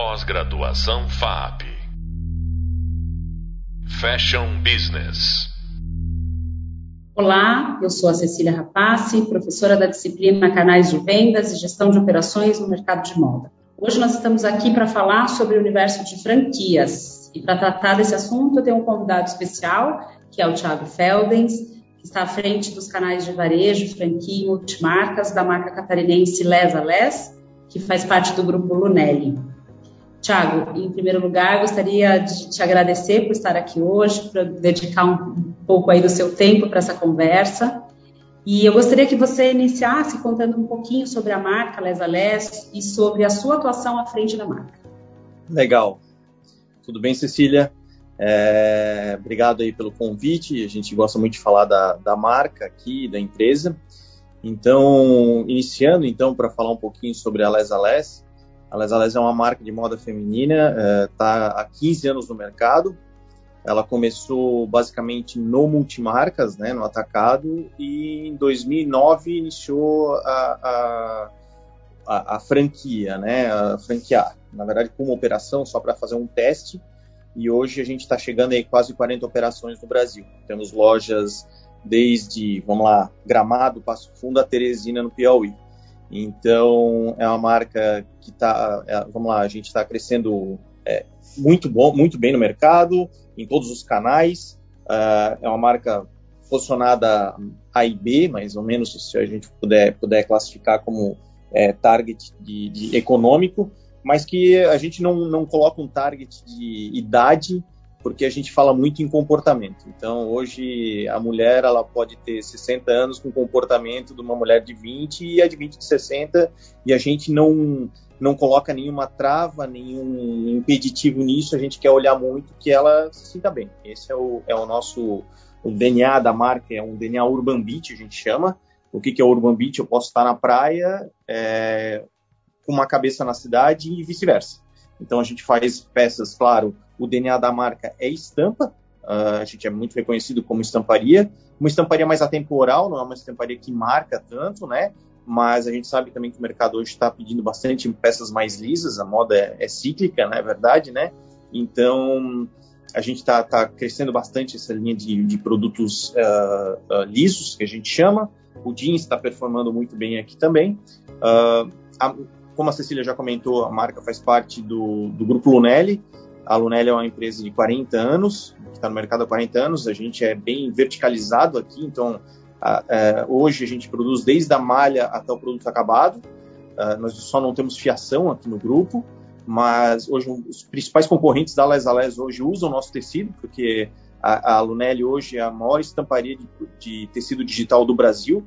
Pós-graduação FAP. Fashion Business. Olá, eu sou a Cecília Rapace, professora da disciplina Canais de Vendas e Gestão de Operações no Mercado de Moda. Hoje nós estamos aqui para falar sobre o universo de franquias. E para tratar desse assunto, eu tenho um convidado especial, que é o Thiago Feldens, que está à frente dos canais de varejo, franquia e multimarcas da marca catarinense Les a Les, que faz parte do grupo Lunelli. Tiago, em primeiro lugar, gostaria de te agradecer por estar aqui hoje, por dedicar um pouco aí do seu tempo para essa conversa. E eu gostaria que você iniciasse contando um pouquinho sobre a marca Les Les e sobre a sua atuação à frente da marca. Legal. Tudo bem, Cecília? É, obrigado aí pelo convite. A gente gosta muito de falar da, da marca aqui, da empresa. Então, iniciando então para falar um pouquinho sobre a Les Les, a Les é uma marca de moda feminina, está é, há 15 anos no mercado. Ela começou basicamente no multimarcas, né, no atacado, e em 2009 iniciou a, a, a, a franquia, né, a franquear. Na verdade, com uma operação só para fazer um teste, e hoje a gente está chegando aí quase 40 operações no Brasil. Temos lojas desde, vamos lá, Gramado, Passo Fundo, a Teresina no Piauí. Então, é uma marca que está, é, vamos lá, a gente está crescendo é, muito bom, muito bem no mercado, em todos os canais. Uh, é uma marca posicionada A e B, mais ou menos, se a gente puder, puder classificar como é, target de, de econômico, mas que a gente não, não coloca um target de idade porque a gente fala muito em comportamento. Então, hoje, a mulher ela pode ter 60 anos com comportamento de uma mulher de 20 e a de 20 de 60, e a gente não, não coloca nenhuma trava, nenhum impeditivo nisso, a gente quer olhar muito que ela se sinta bem. Esse é o, é o nosso o DNA da marca, é um DNA Urban Beach, a gente chama. O que, que é Urban Beach? Eu posso estar na praia é, com uma cabeça na cidade e vice-versa. Então, a gente faz peças, claro, o DNA da marca é estampa, uh, a gente é muito reconhecido como estamparia, uma estamparia mais atemporal, não é uma estamparia que marca tanto, né? Mas a gente sabe também que o mercado hoje está pedindo bastante peças mais lisas, a moda é, é cíclica, não né? é verdade, né? Então a gente está tá crescendo bastante essa linha de, de produtos uh, uh, lisos, que a gente chama. O jeans está performando muito bem aqui também. Uh, a, como a Cecília já comentou, a marca faz parte do, do grupo Lunelli, a Lunelli é uma empresa de 40 anos, que está no mercado há 40 anos, a gente é bem verticalizado aqui, então a, a, é, hoje a gente produz desde a malha até o produto acabado, a, nós só não temos fiação aqui no grupo, mas hoje os principais concorrentes da Les Les hoje usam o nosso tecido, porque a, a Lunelli hoje é a maior estamparia de, de tecido digital do Brasil,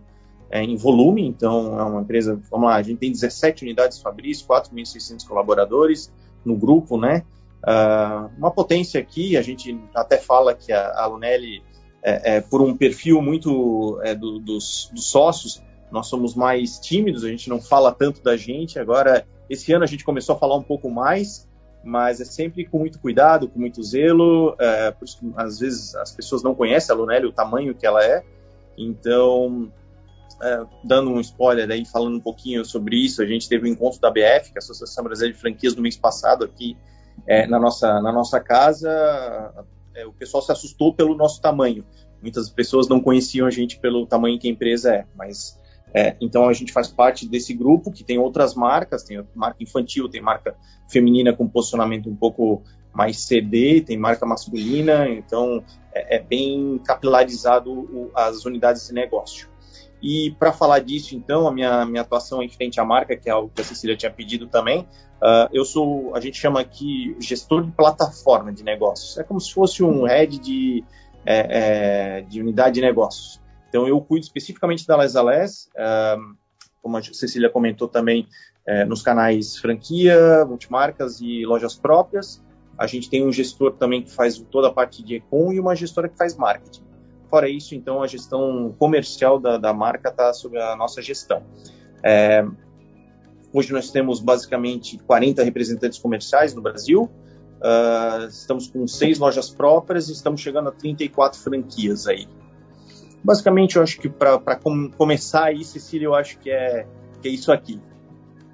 é, em volume, então é uma empresa, vamos lá, a gente tem 17 unidades fabris, 4.600 colaboradores no grupo, né? Uh, uma potência aqui, a gente até fala que a, a Lunelli, é, é, por um perfil muito é, do, dos, dos, sócios, nós somos mais tímidos, a gente não fala tanto da gente. Agora, esse ano a gente começou a falar um pouco mais, mas é sempre com muito cuidado, com muito zelo. É, por isso que, às vezes as pessoas não conhecem a Lunelli, o tamanho que ela é. Então, é, dando um spoiler aí, falando um pouquinho sobre isso, a gente teve o um encontro da BF, que é a Associação Brasileira de Franquias, no mês passado aqui é, na, nossa, na nossa casa, é, o pessoal se assustou pelo nosso tamanho. Muitas pessoas não conheciam a gente pelo tamanho que a empresa é, mas é, então a gente faz parte desse grupo que tem outras marcas, tem marca infantil, tem marca feminina com posicionamento um pouco mais CD, tem marca masculina, então é, é bem capilarizado as unidades de negócio. E para falar disso, então, a minha, minha atuação em frente à marca, que é algo que a Cecília tinha pedido também, uh, eu sou, a gente chama aqui gestor de plataforma de negócios. É como se fosse um head de, é, é, de unidade de negócios. Então, eu cuido especificamente da Les Les, uh, como a Cecília comentou também, uh, nos canais franquia, multimarcas e lojas próprias. A gente tem um gestor também que faz toda a parte de e-com e uma gestora que faz marketing. Fora isso, então, a gestão comercial da, da marca está sob a nossa gestão. É, hoje nós temos basicamente 40 representantes comerciais no Brasil, uh, estamos com seis lojas próprias e estamos chegando a 34 franquias aí. Basicamente, eu acho que para com, começar aí, Cecília, eu acho que é, que é isso aqui.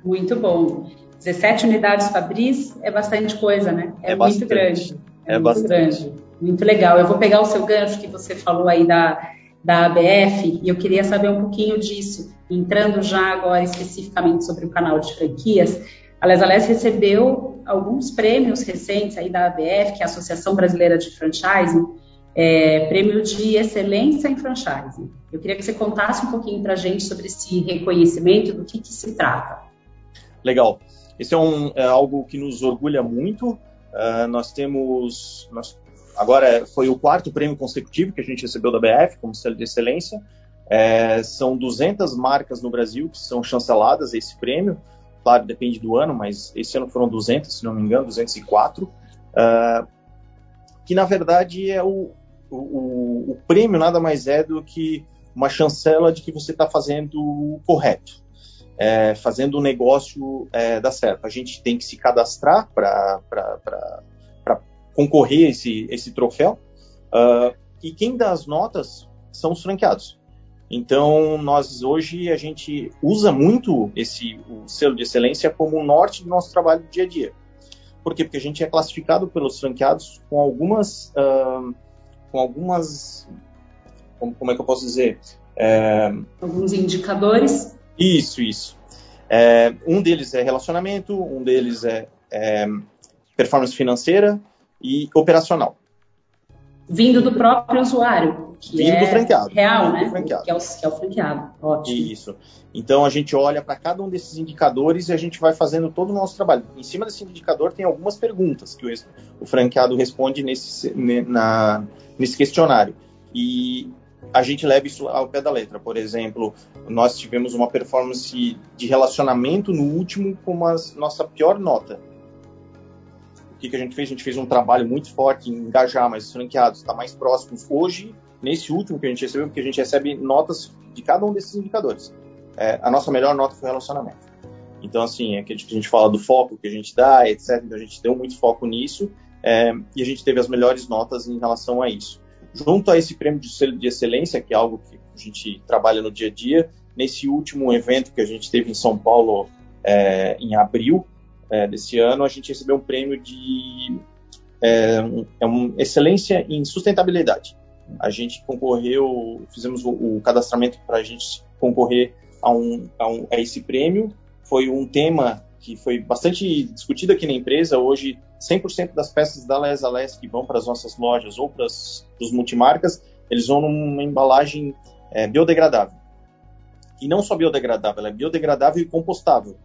Muito bom. 17 unidades Fabris é bastante coisa, né? É, é muito bastante. grande. É, é muito bastante. grande. Muito legal. Eu vou pegar o seu gancho que você falou aí da, da ABF e eu queria saber um pouquinho disso. Entrando já agora especificamente sobre o canal de franquias, a Les Ales recebeu alguns prêmios recentes aí da ABF, que é a Associação Brasileira de Franchising, é, prêmio de excelência em franchising. Eu queria que você contasse um pouquinho para a gente sobre esse reconhecimento, do que, que se trata. Legal. Esse é, um, é algo que nos orgulha muito. Uh, nós temos, nós, agora foi o quarto prêmio consecutivo que a gente recebeu da BF como selo de excelência. É, são 200 marcas no Brasil que são chanceladas a esse prêmio. Claro, depende do ano, mas esse ano foram 200, se não me engano, 204. Uh, que na verdade é o, o, o, prêmio nada mais é do que uma chancela de que você está fazendo o correto, é, fazendo o negócio é, dar certo. A gente tem que se cadastrar para concorrer esse, esse troféu, uh, e quem dá as notas são os franqueados. Então, nós hoje a gente usa muito esse o selo de excelência como o norte do nosso trabalho do dia a dia. Por quê? Porque a gente é classificado pelos franqueados com algumas uh, com algumas. Como, como, é que eu posso dizer? É... Alguns indicadores. Isso, isso. É, um deles é relacionamento, um deles é, é performance financeira e operacional. Vindo do próprio usuário, que Vindo é do franqueado. real, né? Franqueado. Que, é o, que é o franqueado. Ótimo. Isso. Então a gente olha para cada um desses indicadores e a gente vai fazendo todo o nosso trabalho. Em cima desse indicador tem algumas perguntas que o, o franqueado responde nesse, na, nesse questionário. E a gente leva isso ao pé da letra. Por exemplo, nós tivemos uma performance de relacionamento no último com a nossa pior nota. O que, que a gente fez? A gente fez um trabalho muito forte em engajar mais os franqueados, estar mais próximos. Hoje, nesse último que a gente recebeu, porque a gente recebe notas de cada um desses indicadores. É, a nossa melhor nota foi relacionamento. Então, assim, é que a gente fala do foco que a gente dá, etc. Então, a gente deu muito foco nisso é, e a gente teve as melhores notas em relação a isso. Junto a esse prêmio de excelência, que é algo que a gente trabalha no dia a dia, nesse último evento que a gente teve em São Paulo é, em abril é, desse ano, a gente recebeu um prêmio de é, é um, excelência em sustentabilidade. A gente concorreu, fizemos o, o cadastramento para a gente concorrer a, um, a, um, a esse prêmio. Foi um tema que foi bastante discutido aqui na empresa. Hoje, 100% das peças da Lesa Les que vão para as nossas lojas ou para os multimarcas, eles vão numa embalagem é, biodegradável. E não só biodegradável, ela é biodegradável e compostável.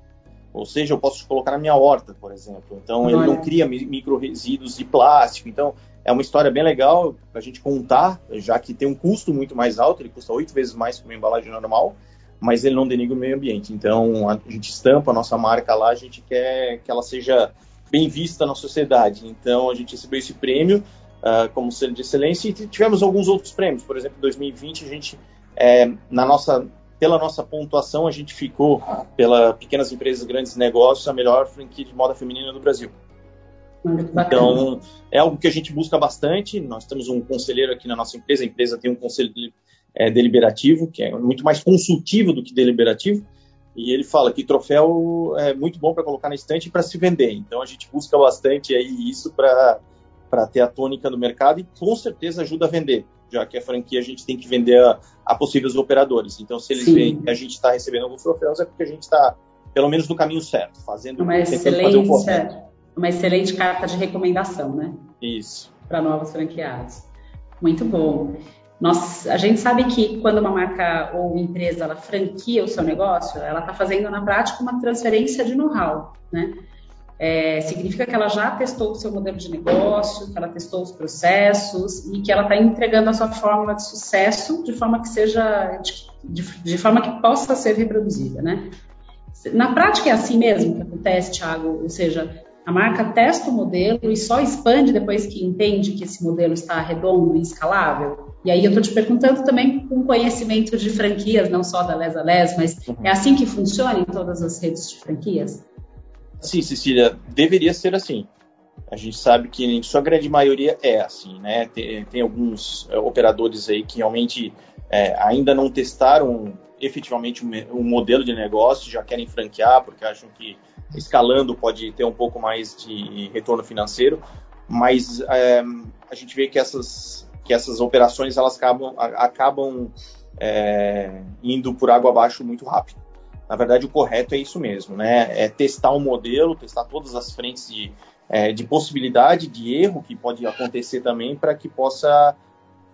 Ou seja, eu posso colocar na minha horta, por exemplo. Então, ele não cria micro-resíduos de plástico. Então, é uma história bem legal para a gente contar, já que tem um custo muito mais alto, ele custa oito vezes mais que uma embalagem normal, mas ele não denigra o meio ambiente. Então, a gente estampa a nossa marca lá, a gente quer que ela seja bem vista na sociedade. Então, a gente recebeu esse prêmio uh, como selo de excelência e tivemos alguns outros prêmios. Por exemplo, em 2020, a gente, é, na nossa, pela nossa pontuação, a gente ficou, pela Pequenas Empresas Grandes Negócios, a melhor franquia de moda feminina do Brasil. Então, é algo que a gente busca bastante. Nós temos um conselheiro aqui na nossa empresa, a empresa tem um conselho é, deliberativo, que é muito mais consultivo do que deliberativo, e ele fala que troféu é muito bom para colocar na estante e para se vender. Então a gente busca bastante aí isso para ter a tônica no mercado e com certeza ajuda a vender, já que a franquia a gente tem que vender a, a possíveis operadores. Então se eles Sim. veem que a gente está recebendo alguns troféus é porque a gente está pelo menos no caminho certo, fazendo uma excelente, fazer uma excelente carta de recomendação, né? Isso. Para novos franqueados. Muito bom. Nós, a gente sabe que quando uma marca ou empresa ela franquia o seu negócio, ela está fazendo na prática uma transferência de know-how, né? É, significa que ela já testou o seu modelo de negócio, que ela testou os processos e que ela está entregando a sua fórmula de sucesso de forma que seja de, de, forma que possa ser reproduzida, né? Na prática é assim mesmo que acontece, Thiago, ou seja, a marca testa o modelo e só expande depois que entende que esse modelo está redondo e escalável. E aí eu estou te perguntando também com conhecimento de franquias, não só da Les a Les, mas é assim que funciona em todas as redes de franquias? Sim, Cecília, deveria ser assim. A gente sabe que em sua grande maioria é assim, né? Tem, tem alguns é, operadores aí que realmente é, ainda não testaram efetivamente um, um, modelo de negócio, já querem franquear porque acham que escalando pode ter um pouco mais de retorno financeiro, mas é, a gente vê que essas, que essas operações elas acabam, acabam é, indo por água abaixo muito rápido. Na verdade, o correto é isso mesmo, né? É testar um modelo, testar todas as frentes de, é, de possibilidade de erro que pode acontecer também para que possa,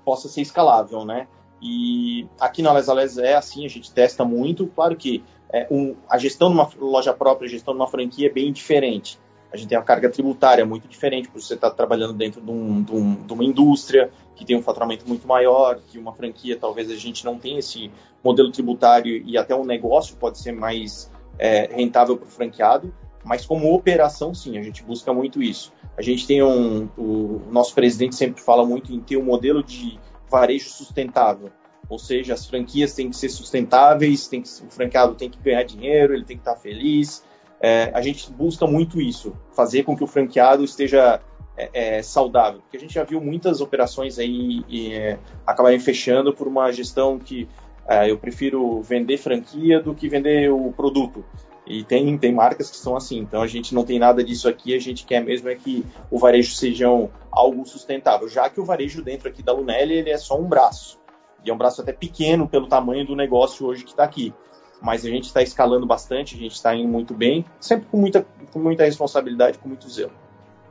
possa ser escalável, né? E aqui na Lesales é assim, a gente testa muito. Claro que é, um, a gestão de uma loja própria, a gestão de uma franquia é bem diferente a gente tem uma carga tributária muito diferente, porque você está trabalhando dentro de, um, de, um, de, uma indústria que tem um faturamento muito maior, que uma franquia talvez a gente não tenha esse modelo tributário e até o um negócio pode ser mais é, rentável para o franqueado, mas como operação, sim, a gente busca muito isso. A gente tem um, o nosso presidente sempre fala muito em ter um modelo de varejo sustentável, ou seja, as franquias têm que ser sustentáveis, tem que, o franqueado tem que ganhar dinheiro, ele tem que estar feliz, é, a gente busca muito isso, fazer com que o franqueado esteja é, é, saudável, porque a gente já viu muitas operações aí é, acabarem fechando por uma gestão que é, eu prefiro vender franquia do que vender o produto. E tem, tem marcas que são assim, então a gente não tem nada disso aqui, a gente quer mesmo é que o varejo seja algo sustentável, já que o varejo dentro aqui da Lunelli ele é só um braço, e é um braço até pequeno pelo tamanho do negócio hoje que está aqui mas a gente está escalando bastante, a gente está indo muito bem, sempre com muita, com muita responsabilidade, com muito zelo.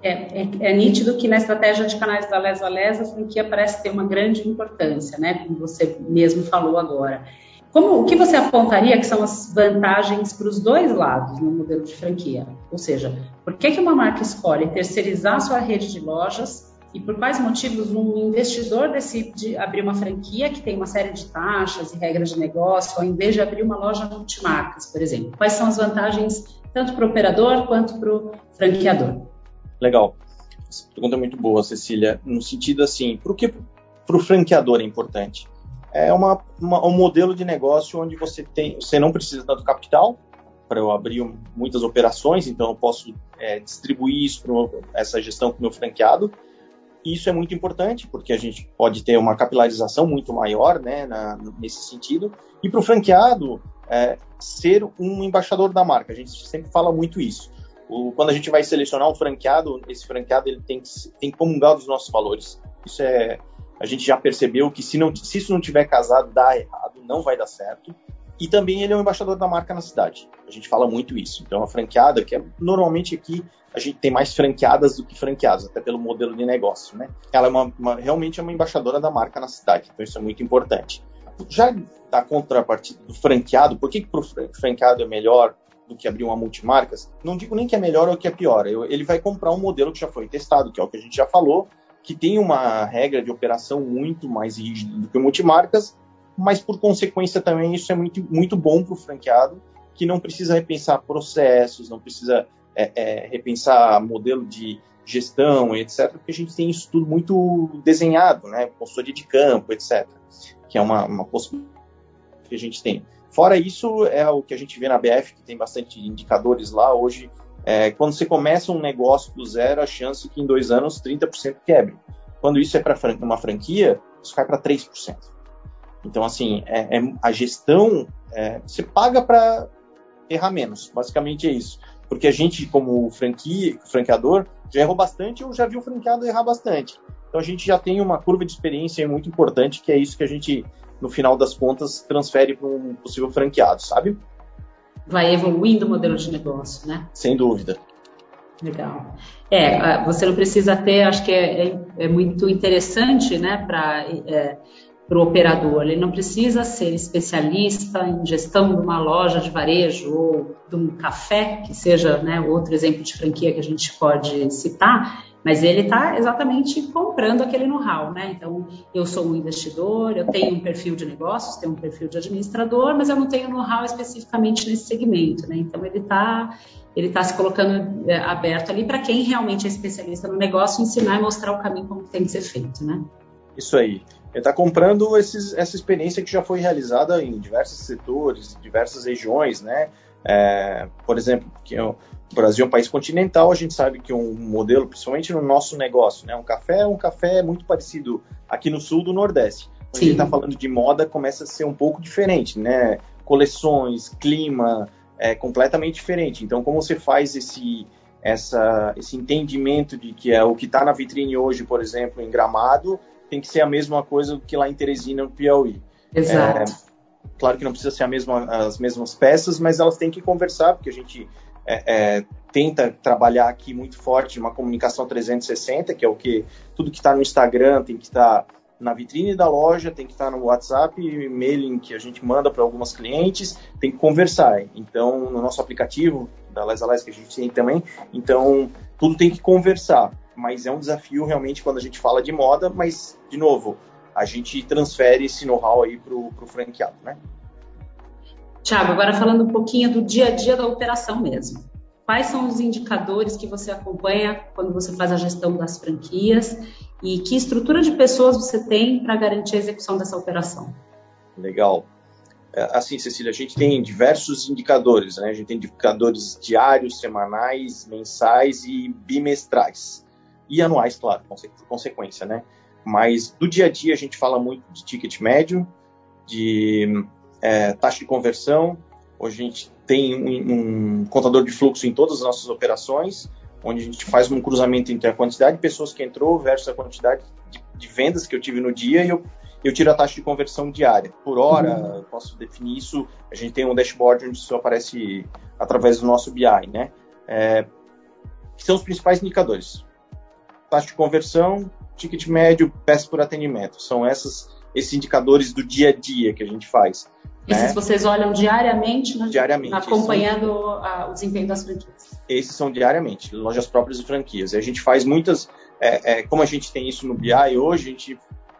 É, é, é, nítido que na estratégia de canais da Les a a franquia parece ter uma grande importância, né? Como você mesmo falou agora. Como, o que você apontaria que são as vantagens para os dois lados no modelo de franquia? Ou seja, por que, que uma marca escolhe terceirizar sua rede de lojas e por quais motivos um investidor decide abrir uma franquia que tem uma série de taxas e regras de negócio, ao invés de abrir uma loja multimarcas, por exemplo? Quais são as vantagens tanto para o operador quanto para o franqueador? Legal. Essa pergunta é muito boa, Cecília. No sentido assim, por que para o franqueador é importante? É uma, uma, um modelo de negócio onde você tem, você não precisa tanto capital para eu abrir muitas operações, então eu posso é, distribuir isso para essa gestão com o meu franqueado isso é muito importante, porque a gente pode ter uma capilarização muito maior né, na, nesse sentido. E para o franqueado, é, ser um embaixador da marca. A gente sempre fala muito isso. O, quando a gente vai selecionar um franqueado, esse franqueado ele tem que, tem que comungar dos nossos valores. Isso é. A gente já percebeu que se, não, se isso não tiver casado, dá errado, não vai dar certo. E também ele é um embaixador da marca na cidade. A gente fala muito isso. Então, a franqueada, que é normalmente aqui a gente tem mais franqueadas do que franqueados, até pelo modelo de negócio, né? Ela é uma, uma, realmente é uma embaixadora da marca na cidade, então isso é muito importante. Já da contrapartida do franqueado, por que, que para o franqueado é melhor do que abrir uma multimarcas? Não digo nem que é melhor ou que é pior, ele vai comprar um modelo que já foi testado, que é o que a gente já falou, que tem uma regra de operação muito mais rígida do que multimarcas, mas por consequência também isso é muito, muito bom para o franqueado, que não precisa repensar processos, não precisa é, é, repensar modelo de gestão, etc., porque a gente tem isso tudo muito desenhado, né? Consultoria de campo, etc., que é uma, uma possibilidade que a gente tem. Fora isso, é o que a gente vê na BF, que tem bastante indicadores lá hoje. É, quando você começa um negócio do zero, a chance que em dois anos 30% quebre. Quando isso é para uma franquia, isso cai para 3%. Então, assim, é, é a gestão, é, você paga para errar menos. Basicamente é isso. Porque a gente, como franquia, franqueador, já errou bastante ou já viu o franqueado errar bastante. Então a gente já tem uma curva de experiência muito importante, que é isso que a gente, no final das contas, transfere para um possível franqueado, sabe? Vai evoluindo o modelo de negócio, né? Sem dúvida. Legal. É, você não precisa ter, acho que é, é, é muito interessante, né, para é, para o operador. Ele não precisa ser especialista em gestão de uma loja de varejo ou de um café, que seja né, outro exemplo de franquia que a gente pode citar, mas ele está exatamente comprando aquele know-how. Né? Então, eu sou um investidor, eu tenho um perfil de negócios, tenho um perfil de administrador, mas eu não tenho know-how especificamente nesse segmento. Né? Então, ele está ele está se colocando é, aberto ali para quem realmente é especialista no negócio ensinar e mostrar o caminho como tem que ser feito, né? Isso aí. Ele está comprando esses, essa experiência que já foi realizada em diversos setores, diversas regiões, né? É, por exemplo, que é o Brasil é um país continental, a gente sabe que um modelo, principalmente no nosso negócio, né, um café é um café muito parecido aqui no sul do Nordeste. Quando a gente está falando de moda, começa a ser um pouco diferente, né? Coleções, clima, é completamente diferente. Então, como você faz esse essa, esse entendimento de que é o que está na vitrine hoje, por exemplo, em Gramado, tem que ser a mesma coisa que lá em Teresina, no Piauí. Exato. É, claro que não precisa ser a mesma, as mesmas peças, mas elas têm que conversar, porque a gente é, é, tenta trabalhar aqui muito forte uma comunicação 360, que é o que tudo que está no Instagram tem que estar tá na vitrine da loja, tem que estar no WhatsApp, mailing que a gente manda para algumas clientes, tem que conversar. Então, no nosso aplicativo da Les Alais que a gente tem também, então tudo tem que conversar. Mas é um desafio realmente quando a gente fala de moda, mas, de novo, a gente transfere esse know-how aí para o franqueado, né? Tiago, agora falando um pouquinho do dia a dia da operação mesmo. Quais são os indicadores que você acompanha quando você faz a gestão das franquias e que estrutura de pessoas você tem para garantir a execução dessa operação? Legal. É, assim, Cecília, a gente tem diversos indicadores, né? A gente tem indicadores diários, semanais, mensais e bimestrais. E anuais, claro, por consequência, né? Mas do dia a dia a gente fala muito de ticket médio, de é, taxa de conversão. Hoje a gente tem um, um, contador de fluxo em todas as nossas operações, onde a gente faz um cruzamento entre a quantidade de pessoas que entrou versus a quantidade de, de vendas que eu tive no dia e eu, eu tiro a taxa de conversão diária. Por hora, uhum. posso definir isso. A gente tem um dashboard onde isso aparece através do nosso BI, né? É, que são os principais indicadores. Taxa de conversão, ticket médio, peça por atendimento. São essas, esses indicadores do dia a dia que a gente faz. Esses né? vocês olham diariamente, né? diariamente acompanhando são... o desempenho das franquias? Esses são diariamente, lojas próprias e franquias. E a gente faz muitas, é, é, como a gente tem isso no BI hoje, a gente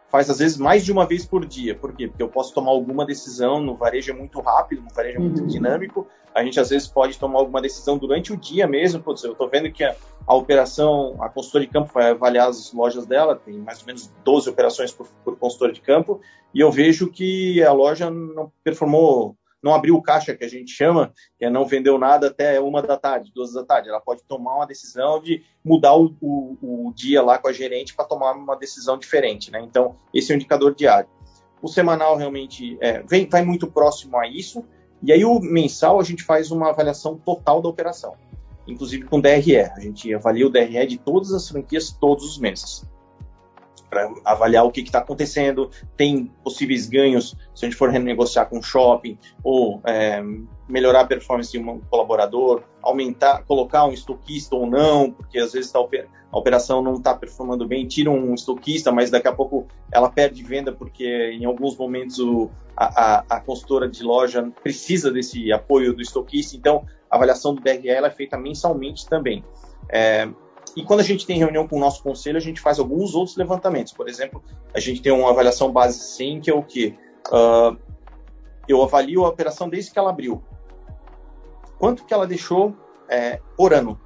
faz às vezes mais de uma vez por dia. Por quê? Porque eu posso tomar alguma decisão, no varejo é muito rápido, no varejo é muito uhum. dinâmico, a gente às vezes pode tomar alguma decisão durante o dia mesmo. Putz, eu estou vendo que a, a, operação, a consultora de campo vai avaliar as lojas dela, tem mais ou menos 12 operações por, por consultora de campo, e eu vejo que a loja não performou não abriu o caixa, que a gente chama, que é não vendeu nada até uma da tarde, duas da tarde. Ela pode tomar uma decisão de mudar o, o, o dia lá com a gerente para tomar uma decisão diferente, né? Então, esse é o indicador diário. O semanal realmente é, vem, vai muito próximo a isso, e aí o mensal a gente faz uma avaliação total da operação, inclusive com DRE. A gente avalia o DRE de todas as franquias todos os meses para avaliar o que está acontecendo, tem possíveis ganhos se a gente for renegociar com o shopping, ou é, melhorar a performance de um colaborador, aumentar, colocar um estoquista ou não, porque às vezes tá, a operação não está performando bem, tira um estoquista, mas daqui a pouco ela perde venda porque em alguns momentos o, a, a, a consultora de loja precisa desse apoio do estoquista, então a avaliação do DRE é feita mensalmente também. É, e quando a gente tem reunião com o nosso conselho, a gente faz alguns outros levantamentos. Por exemplo, a gente tem uma avaliação base 100, que é o quê? Uh, eu avalio a operação desde que ela abriu. Quanto que ela deixou é, por ano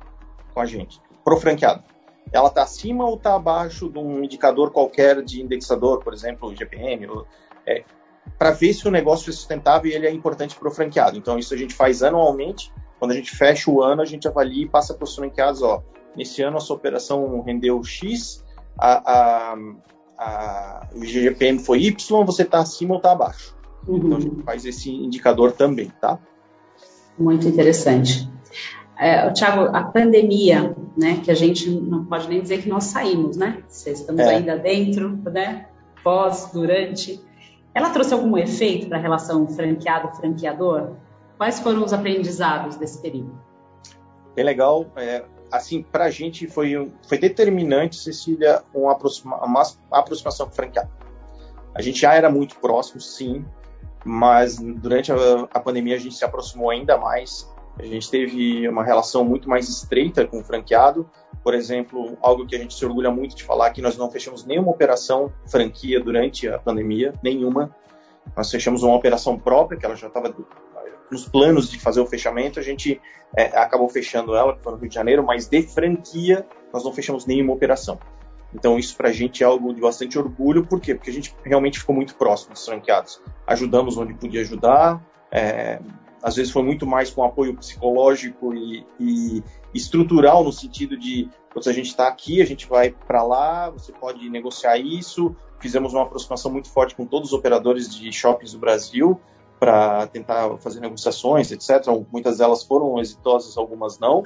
com a gente, pro franqueado? Ela está acima ou está abaixo de um indicador qualquer de indexador, por exemplo, GPM, é, para ver se o negócio é sustentável e ele é importante para o franqueado. Então, isso a gente faz anualmente. Quando a gente fecha o ano, a gente avalia e passa para os franqueados, ó, Nesse ano, a sua operação rendeu X, a, a, a, o GPM foi Y, você está acima ou está abaixo. Uhum. Então, a gente faz esse indicador também, tá? Muito interessante. É, Tiago, a pandemia, né, que a gente não pode nem dizer que nós saímos, né? Estamos é. ainda dentro, né? Pós, durante. Ela trouxe algum efeito para a relação franqueado-franqueador? Quais foram os aprendizados desse período? Bem legal. É, assim, para a gente foi, foi determinante, Cecília, uma, aproxima, uma aproximação com o franqueado. A gente já era muito próximo, sim, mas durante a, a, pandemia a gente se aproximou ainda mais. A gente teve uma relação muito mais estreita com o franqueado. Por exemplo, algo que a gente se orgulha muito de falar que nós não fechamos nenhuma operação franquia durante a pandemia, nenhuma. Nós fechamos uma operação própria, que ela já estava nos planos de fazer o fechamento, a gente é, acabou fechando ela, que foi no Rio de Janeiro, mas de franquia nós não fechamos nenhuma operação. Então isso para a gente é algo de bastante orgulho, por quê? Porque a gente realmente ficou muito próximo dos franqueados. Ajudamos onde podia ajudar, é, às vezes foi muito mais com apoio psicológico e, e estrutural no sentido de se a gente está aqui, a gente vai para lá, você pode negociar isso. Fizemos uma aproximação muito forte com todos os operadores de shoppings do Brasil para tentar fazer negociações, etc. Muitas delas foram exitosas, algumas não,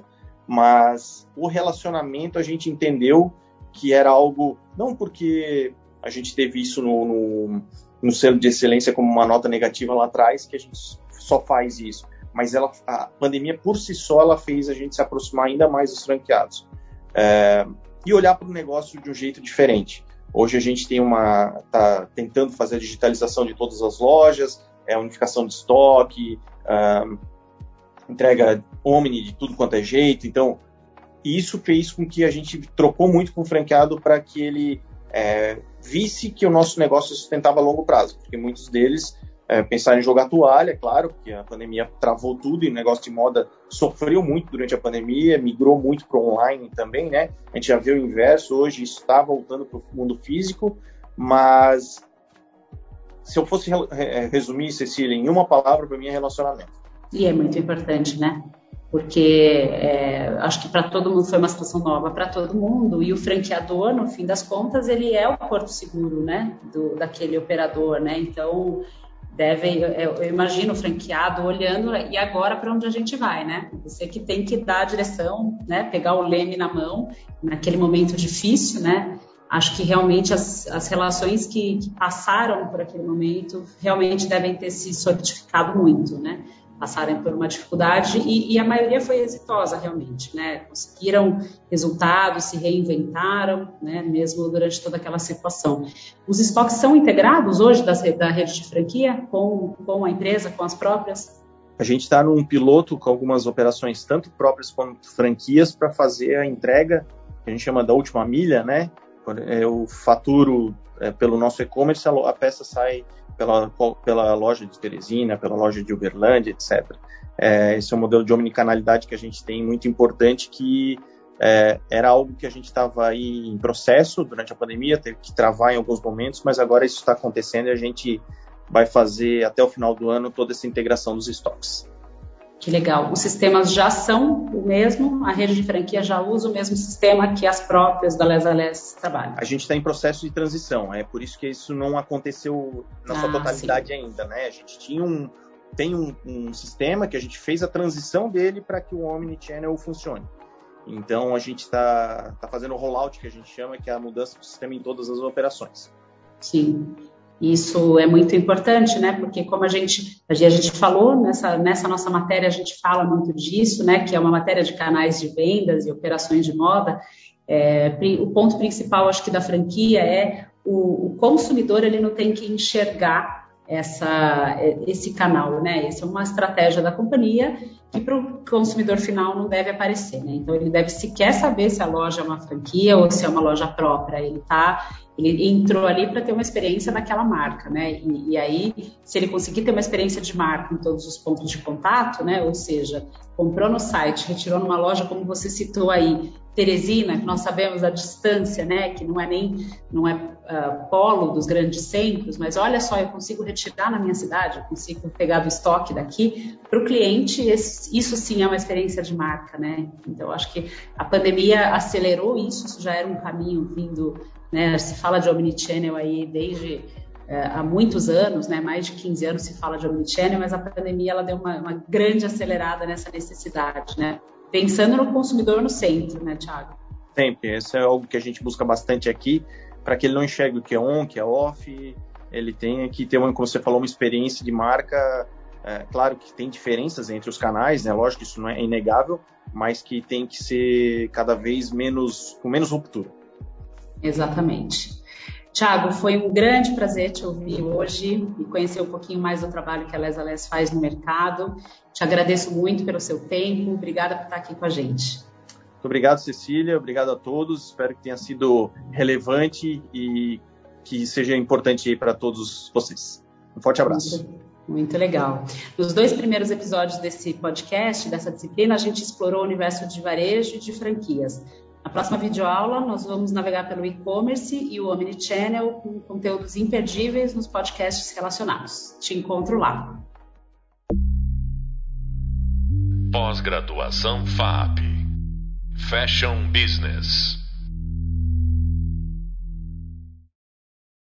mas o relacionamento a gente entendeu que era algo, não porque a gente teve isso no, no, no selo de excelência como uma nota negativa lá atrás, que a gente só faz isso, mas ela, a pandemia por si só ela fez a gente se aproximar ainda mais dos franqueados é, e olhar para o negócio de um jeito diferente. Hoje a gente tem uma está tentando fazer a digitalização de todas as lojas, é unificação de estoque, uh, entrega omni de tudo quanto é jeito. Então, isso fez com que a gente trocou muito com o franqueado para que ele é, visse que o nosso negócio sustentava a longo prazo, porque muitos deles é, pensaram em jogar toalha, claro, porque a pandemia travou tudo e o negócio de moda sofreu muito durante a pandemia, migrou muito para o online também, né? A gente já viu o inverso, hoje está voltando para o mundo físico, mas se eu fosse é, resumir, Cecília, em uma palavra, para mim é relacionamento. E é muito importante, né? Porque é, acho que para todo mundo foi uma situação nova para todo mundo e o franqueador, no fim das contas, ele é o porto seguro, né? Do, daquele operador, né? Então devem, eu, eu, imagino o franqueado olhando e agora para onde a gente vai, né? Você que tem que dar a direção, né? Pegar o leme na mão naquele momento difícil, né? Acho que realmente as, as relações que, que, passaram por aquele momento realmente devem ter se solidificado muito, né? Passaram por uma dificuldade e, e, a maioria foi exitosa realmente, né? Conseguiram resultados, se reinventaram, né? Mesmo durante toda aquela situação. Os estoques são integrados hoje da, da rede de franquia com, com a empresa, com as próprias? A gente está num piloto com algumas operações, tanto próprias quanto franquias, para fazer a entrega, que a gente chama da última milha, né? Eu faturo é, pelo nosso e-commerce, a, a, peça sai pela, pela loja de Teresina, pela loja de Uberlândia, etc. É, esse é um modelo de omnicanalidade que a gente tem muito importante, que é, era algo que a gente estava aí em processo durante a pandemia, teve que travar em alguns momentos, mas agora isso está acontecendo e a gente vai fazer até o final do ano toda essa integração dos estoques. Que legal. Os sistemas já são o mesmo, a rede de franquia já usa o mesmo sistema que as próprias da Les Les trabalham. A gente está em processo de transição, é por isso que isso não aconteceu na sua ah, totalidade sim. ainda, né? A gente tinha um, tem um, um, sistema que a gente fez a transição dele para que o Omnichannel funcione. Então a gente está tá fazendo o rollout que a gente chama, que é a mudança do sistema em todas as operações. Sim. Isso é muito importante, né? Porque como a gente a gente falou nessa nessa nossa matéria a gente fala muito disso, né? Que é uma matéria de canais de vendas e operações de moda. É, o ponto principal, acho que da franquia é o, o consumidor ele não tem que enxergar essa, esse canal, né? Essa é uma estratégia da companhia que para o consumidor final não deve aparecer, né? Então ele deve sequer saber se a loja é uma franquia ou se é uma loja própria. Ele tá, ele entrou ali para ter uma experiência naquela marca, né? E, e, aí, se ele conseguir ter uma experiência de marca em todos os pontos de contato, né? Ou seja, comprou no site, retirou numa loja, como você citou aí, Teresina, que nós sabemos a distância, né, que não é nem não é uh, polo dos grandes centros, mas olha só, eu consigo retirar na minha cidade, eu consigo pegar do estoque daqui. Para o cliente, isso sim é uma experiência de marca, né? Então, acho que a pandemia acelerou isso, isso já era um caminho vindo, né? Se fala de omnichannel aí desde uh, há muitos anos, né? Mais de 15 anos se fala de omnichannel, mas a pandemia ela deu uma, uma grande acelerada nessa necessidade, né? pensando no consumidor no centro, né, Thiago? Sempre. Isso é algo que a gente busca bastante aqui, para que ele não enxergue o que é on, o que é off. Ele tenha que ter, uma, como você falou, uma experiência de marca. É, claro que tem diferenças entre os canais, né? Lógico que isso não é inegável, mas que tem que ser cada vez menos, com menos ruptura. Exatamente. Tiago, foi um grande prazer te ouvir hoje e conhecer um pouquinho mais do trabalho que a Les Les faz no mercado. Te agradeço muito pelo seu tempo. Obrigada por estar aqui com a gente. Muito obrigado, Cecília. Obrigado a todos. Espero que tenha sido relevante e que seja importante para todos vocês. Um forte abraço. Muito, muito legal. Nos dois primeiros episódios desse podcast, dessa disciplina, a gente explorou o universo de varejo e de franquias. Na próxima videoaula, nós vamos navegar pelo e-commerce e o Omnichannel com conteúdos imperdíveis nos podcasts relacionados. Te encontro lá. Pós-graduação FAP. Fashion Business.